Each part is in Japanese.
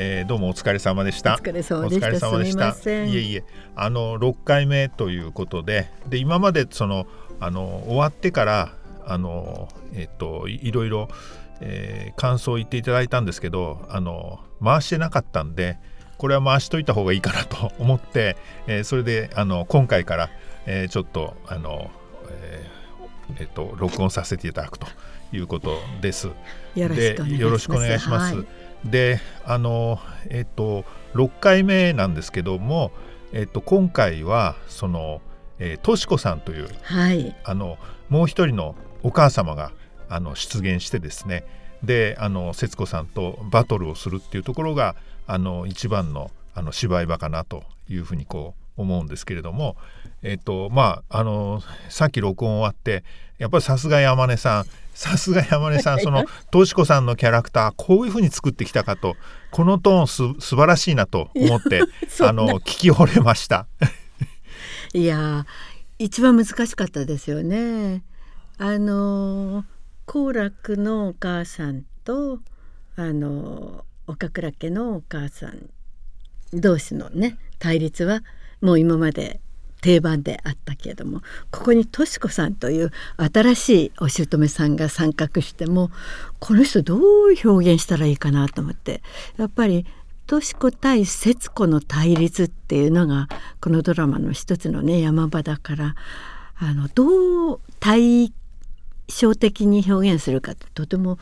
えー、どうもお疲れ様でした。お疲れ様でした。お疲れ様でした。いえいえ。あの6回目ということでで今までそのあの終わってからあのえっといろいろ、えー、感想を言っていただいたんですけどあの回してなかったんでこれは回しといた方がいいかなと思って、えー、それであの今回から、えー、ちょっとあの、えーえっと、録音させていただくということです。よろしくお願いします。であのえっと6回目なんですけども、えっと、今回はその、えー、としこさんという、はい、あのもう一人のお母様があの出現してですね。であの節子さんとバトルをするっていうところがあの一番のあの芝居場かなというふうにこう思うんですけれども、えっとまあ、あのさっき録音終わってやっぱりさすが山根さんさすが山根さん そのとしこさんのキャラクターこういうふうに作ってきたかとこのトーンす素晴らしいなと思って あの聞き惚れました。いや一番難しかったですよね。あの好楽のお母さんとあの岡倉家のお母さん同士のね対立はもう今まで定番であったけれどもここにとし子さんという新しいお姑さんが参画してもこの人どう表現したらいいかなと思ってやっぱりとし子対節子の対立っていうのがこのドラマの一つのね山場だからあのどう対照的に表現するかってとても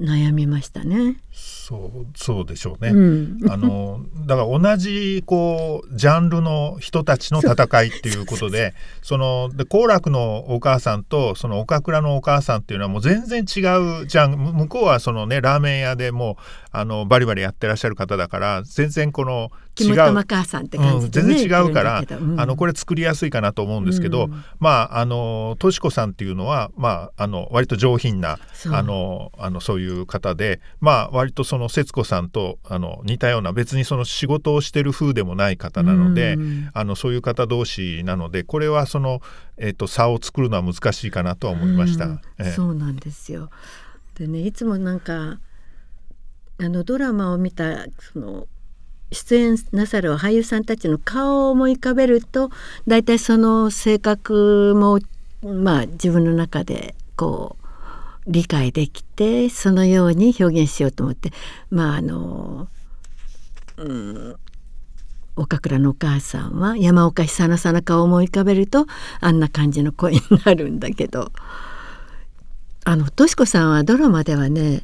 悩みましたね。そうそうでしょうね。うん、あのだから同じこうジャンルの人たちの戦いっていうことで そので好楽のお母さんとその岡倉のお母さんっていうのはもう全然違うじゃん。向こうはそのねラーメン屋でもうあのバリバリやってらっしゃる方だから全然この違う、うん、全然違うから、うん、あのこれ作りやすいかなと思うんですけど、うん、まああのとし子さんっていうのはまああの割と上品なあのあのそういう方でまあ割とその節子さんとあの似たような別にその仕事をしてる風でもない方なので、あのそういう方同士なのでこれはその、えーと、差を作るのは難しいかなとは思いました。えー、そうなんですよ。でねいつもなんかあのドラマを見たその出演なさる俳優さんたちの顔を思い浮かべると大体その性格もまあ自分の中でこう理解できてそのように表現しようと思ってまああのうん岡倉のお母さんは山岡久乃さんの顔を思い浮かべるとあんな感じの声になるんだけどあのとし子さんはドラマではね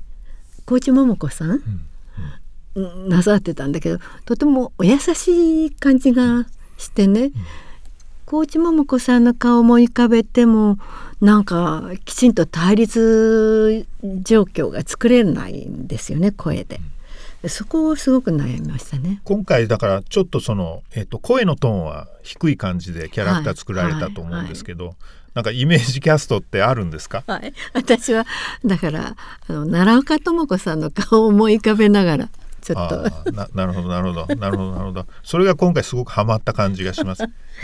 高知桃子さん、うん、なさってたんだけどとてもお優しい感じがしてね、うん高知桃子さんの顔を思い浮かべてもなんかきちんと対立状況が作れないんですよね声で。そこをすごく悩みましたね。今回だからちょっとその、えーと、声のトーンは低い感じでキャラクター作られたと思うんですけど、はいはいはい、なんかイメージキャストってあるんですか、はい、私はだからあの奈良岡智子さんの顔を思い浮かべながらちょっと。ななるほどなるほど。なるほどなるほど。それが今回すごくハマった感じがします、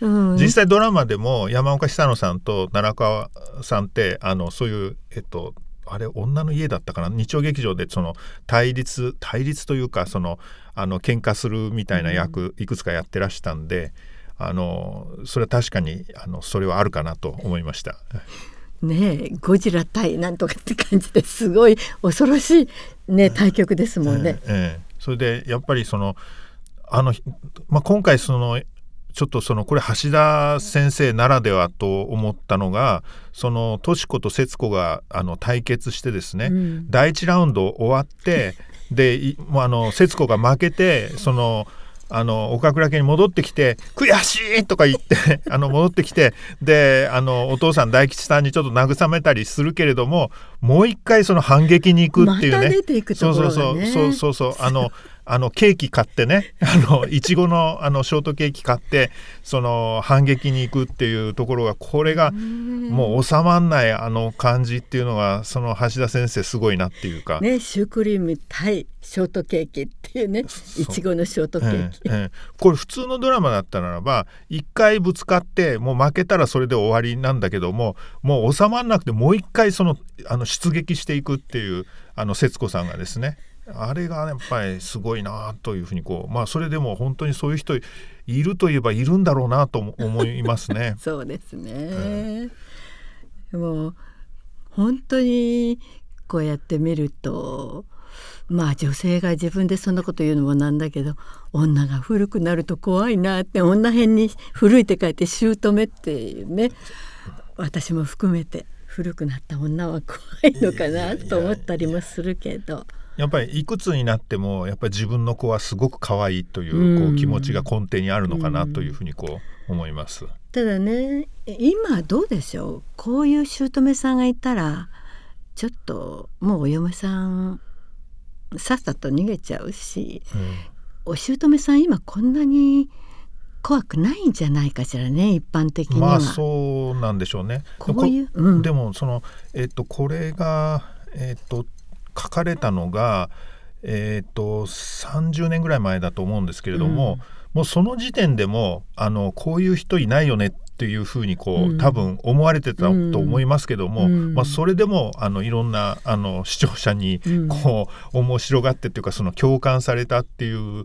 えーうん、実際ドラマでも山岡久乃さんと奈良川さんってあのそういうえっとあれ女の家だったかな？日曜劇場でその対立対立というかそのあの喧嘩するみたいな役、いくつかやってらしたんであのそれは確かにあのそれはあるかなと思いました。ねゴジラ対なんとかって感じですごい恐ろしい、ね、対局ですもんね。えええそれでやっぱりそのあの、まあ、今回そのちょっとそのこれ橋田先生ならではと思ったのがそのとし子と節子があの対決してですね、うん、第1ラウンド終わってでもうあの節子が負けてその。あの岡倉家に戻ってきて「悔しい!」とか言って あの戻ってきてであのお父さん大吉さんにちょっと慰めたりするけれどももう一回その反撃に行くっていうね。ま、そうそうそうそうそうそうあの あのケーキ買ってね。あのいちごのあのショートケーキ買ってその反撃に行くっていうところがこれがもう収まんないあの感じっていうのがその橋田先生すごいなっていうか。ねシュークリーム対ショートケーキっていうねいちごのショートケーキ、えええ、これ普通のドラマだったならば一回ぶつかってもう負けたらそれで終わりなんだけどももう収まらなくてもう一回そのあの出撃していくっていうあの節子さんがですねあれがやっぱりすごいなというふうにこうまあそれでも本当にそういう人いるといえばいるんだろうなと思いますね。そうですね、うん、もう本当にこうやって見るとまあ女性が自分でそんなこと言うのもなんだけど女が古くなると怖いなって女編に古いって書いて姑っていうね私も含めて古くなった女は怖いのかなと思ったりもするけど。やっぱりいくつになってもやっぱり自分の子はすごく可愛いというこう気持ちが根底にあるのかなというふうにこう思います。ただね今どうでしょう？こういう姑さんがいたらちょっともうお嫁さんさっさと逃げちゃうし、うん、お姑さん今こんなに怖くないんじゃないかしらね一般的には。まあそうなんでしょうね。こういう、うん、でもそのえっとこれがえっと書かれたのがえっと30年ぐらい前だと思うんですけれども、うん、もうその時点でもあのこういう人いないよねっていうふうにこう、うん、多分思われてたと思いますけども、うん、まあ、それでもあのいろんなあの視聴者にこう、面白がってっていうかその共感されたっていう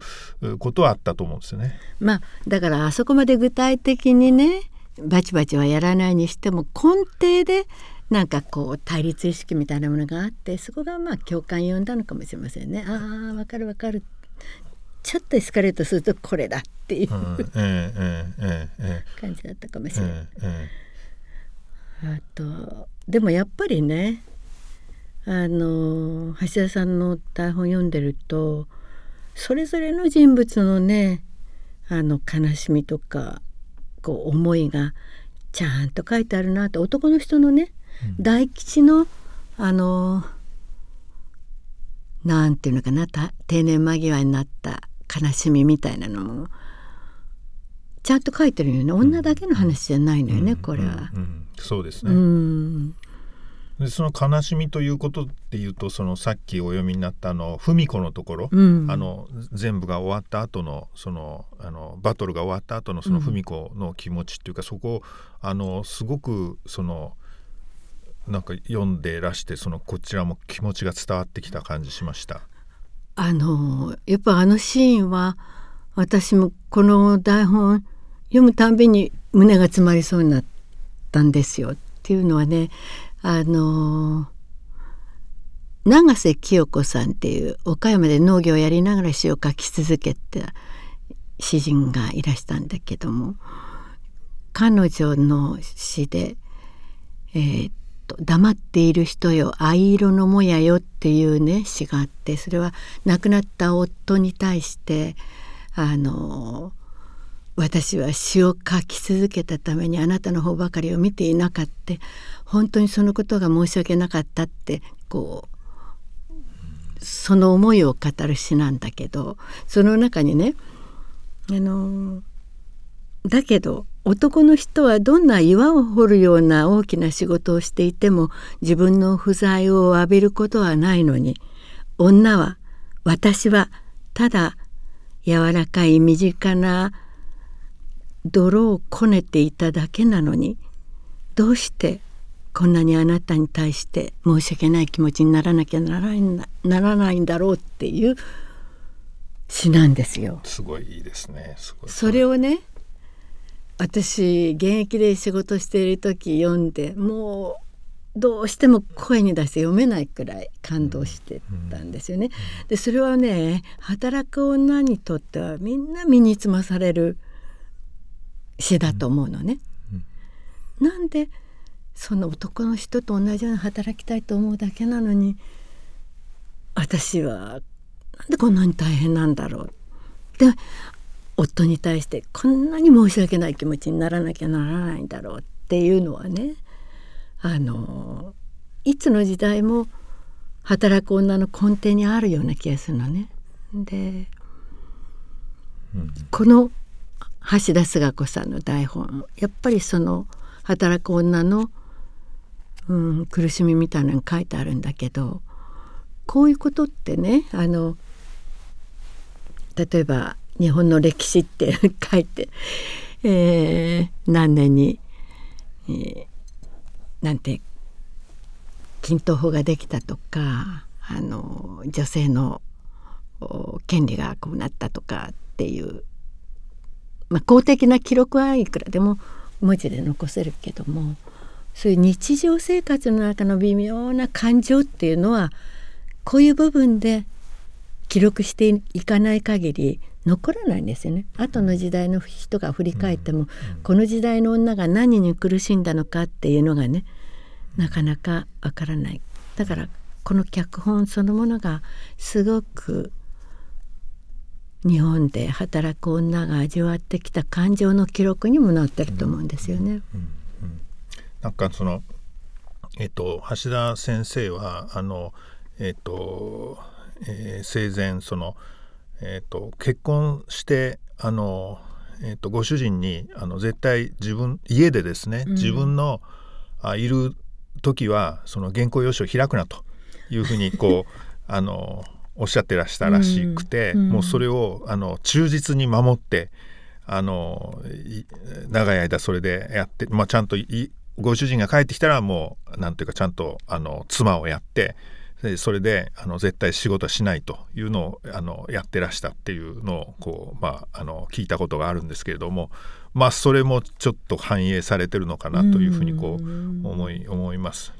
ことはあったと思うんですよね。まあ、だからあそこまで具体的にねバチバチはやらないにしても根底でなんかこう対立意識みたいなものがあってそこがまあ共感呼んだのかもしれませんね。ああわかるわかるちょっとエスカレートするとこれだっていう、感じだったかもしれない。あとでもやっぱりねあの橋田さんの台本読んでるとそれぞれの人物のねあの悲しみとかこう思いがちゃんと書いてあるなと男の人のね、うん、大吉のあのなんていうのかな定年間際になった悲しみみたいなのもちゃんと書いてるよね。女だけの話じゃないのよね、これは、うん。うん、そうですね、でその悲しみということっていうとそのさっきお読みになったあの文子のところ、うん、あの全部が終わった後のそのあのバトルが終わった後のその文子の気持ちっていうか、そこあのすごくそのなんか読んでらしてそのこちらも気持ちが伝わってきた感じしました？あのやっぱあのシーンは私もこの台本読むたんびに胸が詰まりそうになったんですよ。っていうのはねあの永瀬清子さんっていう岡山で農業をやりながら詩を書き続けた詩人がいらしたんだけども彼女の詩で、えー、「黙っている人よ。藍色のもやよ」っていうね詩があってそれは亡くなった夫に対してあの私は詩を書き続けたためにあなたの方ばかりを見ていなかった。本当にそのことが申し訳なかったってこうその思いを語る詩なんだけどその中にねあのだけど男の人はどんな岩を掘るような大きな仕事をしていても自分の不在を浴びることはないのに女は私はただ柔らかい身近な泥をこねていただけなのにどうしてこんなにあなたに対して申し訳ない気持ちにならなきゃならないならないんだろうっていう詩なんですよ。すごいですね。すごいそれをね私現役で仕事している時読んでもうどうしても声に出して読めないくらい感動してたんですよね。でそれはね働く女にとってはみんな身につまされる詩だと思うのね。なんでその男の人と同じように働きたいと思うだけなのに私はなんでこんなに大変なんだろう。で夫に対してこんなに申し訳ない気持ちにならなきゃならないんだろうっていうのはねあのいつの時代も働く女の根底にあるような気がするのね。で、うん、この橋田壽賀子さんの台本やっぱりその働く女の、うん、苦しみみたいなの書いてあるんだけどこういうことってねあの例えば日本の歴史って 書いて、えー、何年に、えー、なんて均等法ができたとかあの女性の権利がこうなったとかっていう、まあ、公的な記録はいくらでも文字で残せるけどもそういう日常生活の中の微妙な感情っていうのはこういう部分で記録していかない限り残らないんですよね。後の時代の人が振り返っても、この時代の女が何に苦しんだのかっていうのがねなかなかわからない。だからこの脚本そのものがすごく日本で働く女が味わってきた感情の記録にもなってると思うんですよね。うんうんうん、なんかそのえっと橋田先生はあのえっと、えー、生前そのえっと結婚してあのえっとご主人にあの絶対自分家でですね、自分のあいる時はその原稿用紙を開くなというふうにこう あのおっしゃってらしたらしくて、うん。うん、もうそれをあの忠実に守ってあの長い間それでやって、まあ、ちゃんとご主人が帰ってきたらもうなんていうかちゃんとあの妻をやってでそれであの絶対仕事しないというのをあのやってらしたっていうのをこう、まあ、あの聞いたことがあるんですけれども、まあ、それもちょっと反映されてるのかなというふうにこう思い思います。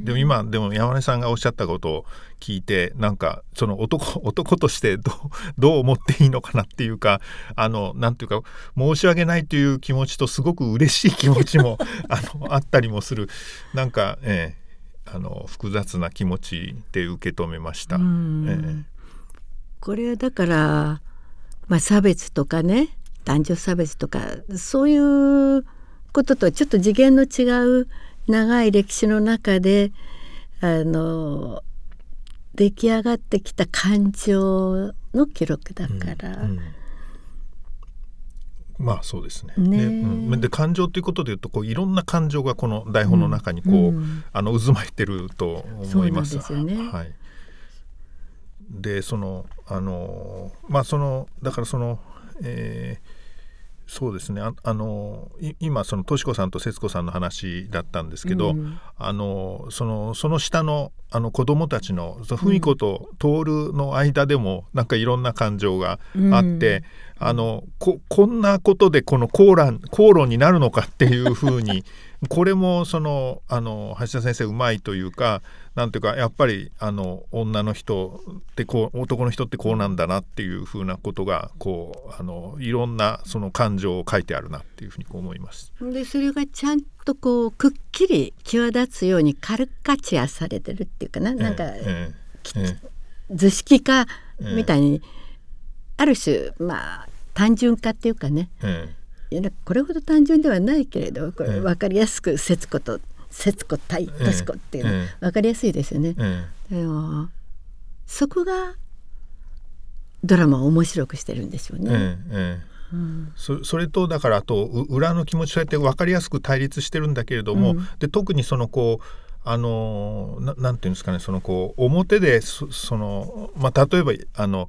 でも今でも山根さんがおっしゃったことを聞いてなんかその男男としてどうどう思っていいのかなっていうかあのなんていうか申し訳ないという気持ちとすごく嬉しい気持ちもあのあったりもする。なんか、ええ、あの複雑な気持ちで受け止めました。えー、これはだから、まあ、差別とかね男女差別とかそういうこととちょっと次元の違う長い歴史の中であの出来上がってきた感情の記録だから。うんうんまあそうですね。ねで,、うん、で感情ということでいうとこういろんな感情がこの台本の中にこう、うん、あの渦巻いてると思います。すね、はい。でそのあのまあそのだからその、えー、そうですね。ああの今そのとし子さんと節子さんの話だったんですけど、うん、あのそのその下のあの子供たちの文子と徹の間でもなんかいろんな感情があって、うん、あのここんなことでこの口論口論になるのかっていうふうにこれもそのあの橋田先生うまいというかなんていうかやっぱりあの女の人ってこう男の人ってこうなんだなっていうふうなことがこうあのいろんなその感情を書いてあるなっていうふうに思います。でそれがちゃんとこうくっきり際立つようにカルカチアされてるっていうかな、なんか、ええ図式化みたいに、ある種まあ単純化っていうかね、いやこれほど単純ではないけれどこれ分かりやすく節子と節子対敏子っていうの分かりやすいですよね。でもそこがドラマを面白くしてるんでしょうね。うん、そそれとだからあと裏の気持ちそうやって分かりやすく対立してるんだけれども、うん、で特にそのこうあのななんていうんですかねそのこう表でその、まあ、例えばあの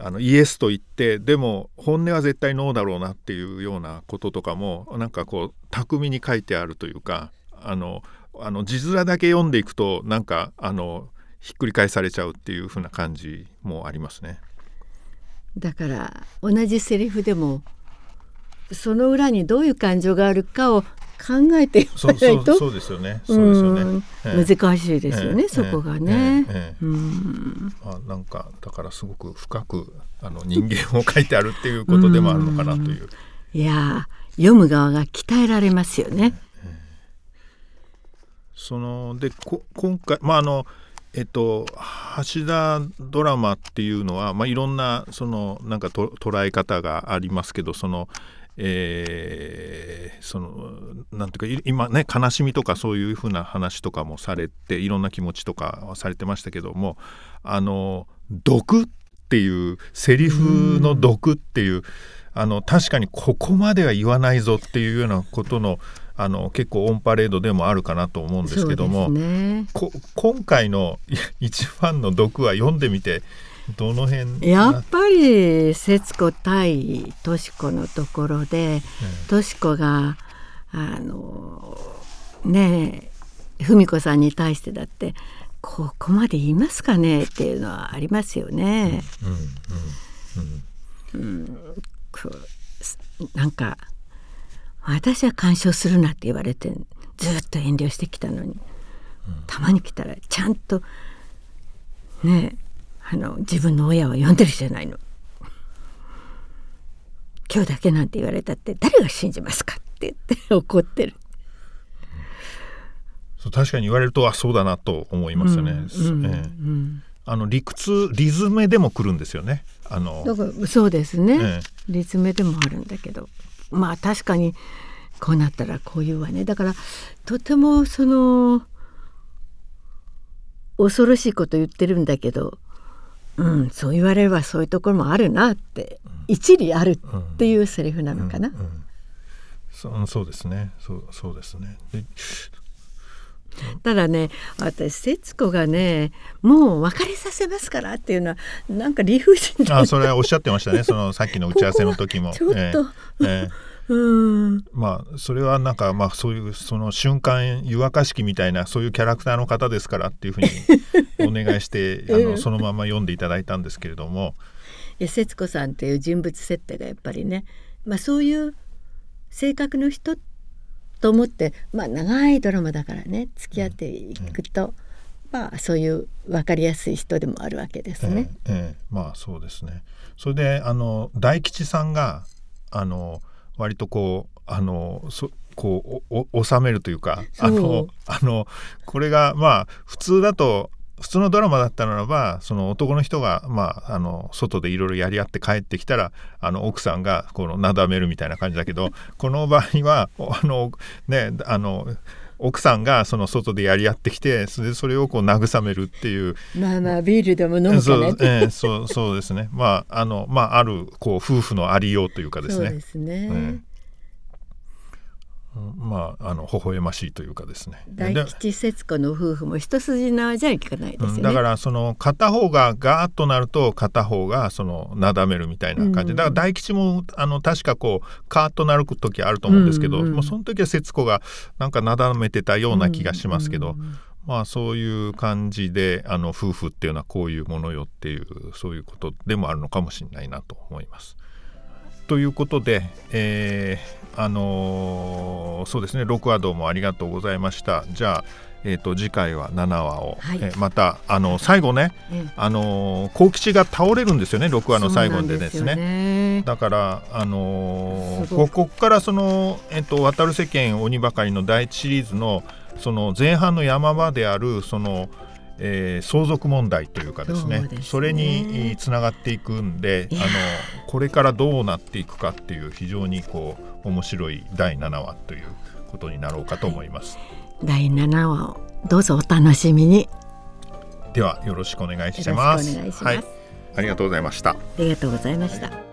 あのイエスと言ってでも本音は絶対ノーだろうなっていうようなこととかもなんかこう巧みに書いてあるというかあのあの字面だけ読んでいくとなんかあのひっくり返されちゃうっていう風な感じもありますね。だから同じセリフでもその裏にどういう感情があるかを考えていないと。そうですよね。そうですよね、難しいですよね、えー、そこがね、えー、うん。まあなんかだからすごく深くあの人間を書いてあるっていうことでもあるのかなという。いや読む側が鍛えられますよね、そのでこ今回まああのえっと、橋田ドラマっていうのは、まあ、いろんなそのなんかと捉え方がありますけどその、えー、そのなんていうか今ね悲しみとかそういうふうな話とかもされていろんな気持ちとかはされてましたけどもあの毒っていうセリフの毒っていうあの確かにここまでは言わないぞっていうようなことのあの結構オンパレードでもあるかなと思うんですけども、ね、今回の一番の毒は読んでみてどの辺？やっぱり節子対とし子のところでとし子があのねえ文子さんに対してだってここまで言いますかねっていうのはありますよね。なんか私は干渉するなって言われてずっと遠慮してきたのに、たまに来たらちゃんとねあの自分の親を呼んでるじゃないの。今日だけなんて言われたって誰が信じますかって言って怒ってる。そう確かに言われるとあそうだなと思いますね。うんうんええうんあの理屈リズムでも来るんですよね。あのそうですね、えリズムでもあるんだけどまあ確かにこうなったらこういうわねだからとてもその恐ろしいこと言ってるんだけど、うん、そう言われればそういうところもあるなって、一理あるっていうセリフなのかな。うんそうそうですね。そうそうですね。でただね私節子がねもう別れさせますからっていうのはなんか理不尽だあそれはおっしゃってましたね。そのさっきの打ち合わせの時も。ここはちょっとええええうん。まあそれはなんかまあそういうその瞬間湯沸かし器みたいなそういうキャラクターの方ですからっていうふうに お願いしてあのそのまま読んでいただいたんですけれども、いや節子さんっていう人物設定がやっぱりね、まあ、そういう性格の人と思って、まあ、長いドラマだからね付き合っていくと、まあそういう分かりやすい人でもあるわけですね。ええええ。まあそうですね。それであの大吉さんがあの割とこうあのそこうおお収めるというかあのあのこれがまあ普通だと普通のドラマだったならばその男の人が、まあ、あの外でいろいろやり合って帰ってきたらあの奥さんがこのなだめるみたいな感じだけどこの場合はおあの、ね、あの奥さんがその外でやり合ってきてそれでそれをこう慰めるっていう。まあまあビールでも飲むかね。そう,、ええそうそうですね。まああのまああるこう夫婦のありようというかですね。そうですね。うんまああの微笑ましいというかですね。大で吉節子の夫婦も一筋縄じゃいかないですよね。うんだからその片方がガーッとなると片方がそのなだめるみたいな感じ、うん。だから大吉もあの確かこうカーッとなる時あると思うんですけど、うん。うんもうその時は節子がなんかなだめてたような気がしますけど、うんうんうん。まあそういう感じであの夫婦っていうのはこういうものよっていうそういうことでもあるのかもしれないなと思います。ということで、えーあのーそうですね6話どうもありがとうございました。じゃあ、えー、と次回は7話を、はい。えーまたあの最後ね、ええ。あのー幸吉が倒れるんですよね6話の最後でですね。だから、あのここからその、えっと、渡る世間鬼ばかりの第一シリーズのその前半の山場であるその、えー相続問題というかですねねれにつながっていくんであのこれからどうなっていくかっていう非常にこう面白い第7話ということになろうかと思います。第7話をどうぞお楽しみにではよろしくお願いしよろます。しくお願いします、はい、ありがとうございました。ありがとうございました。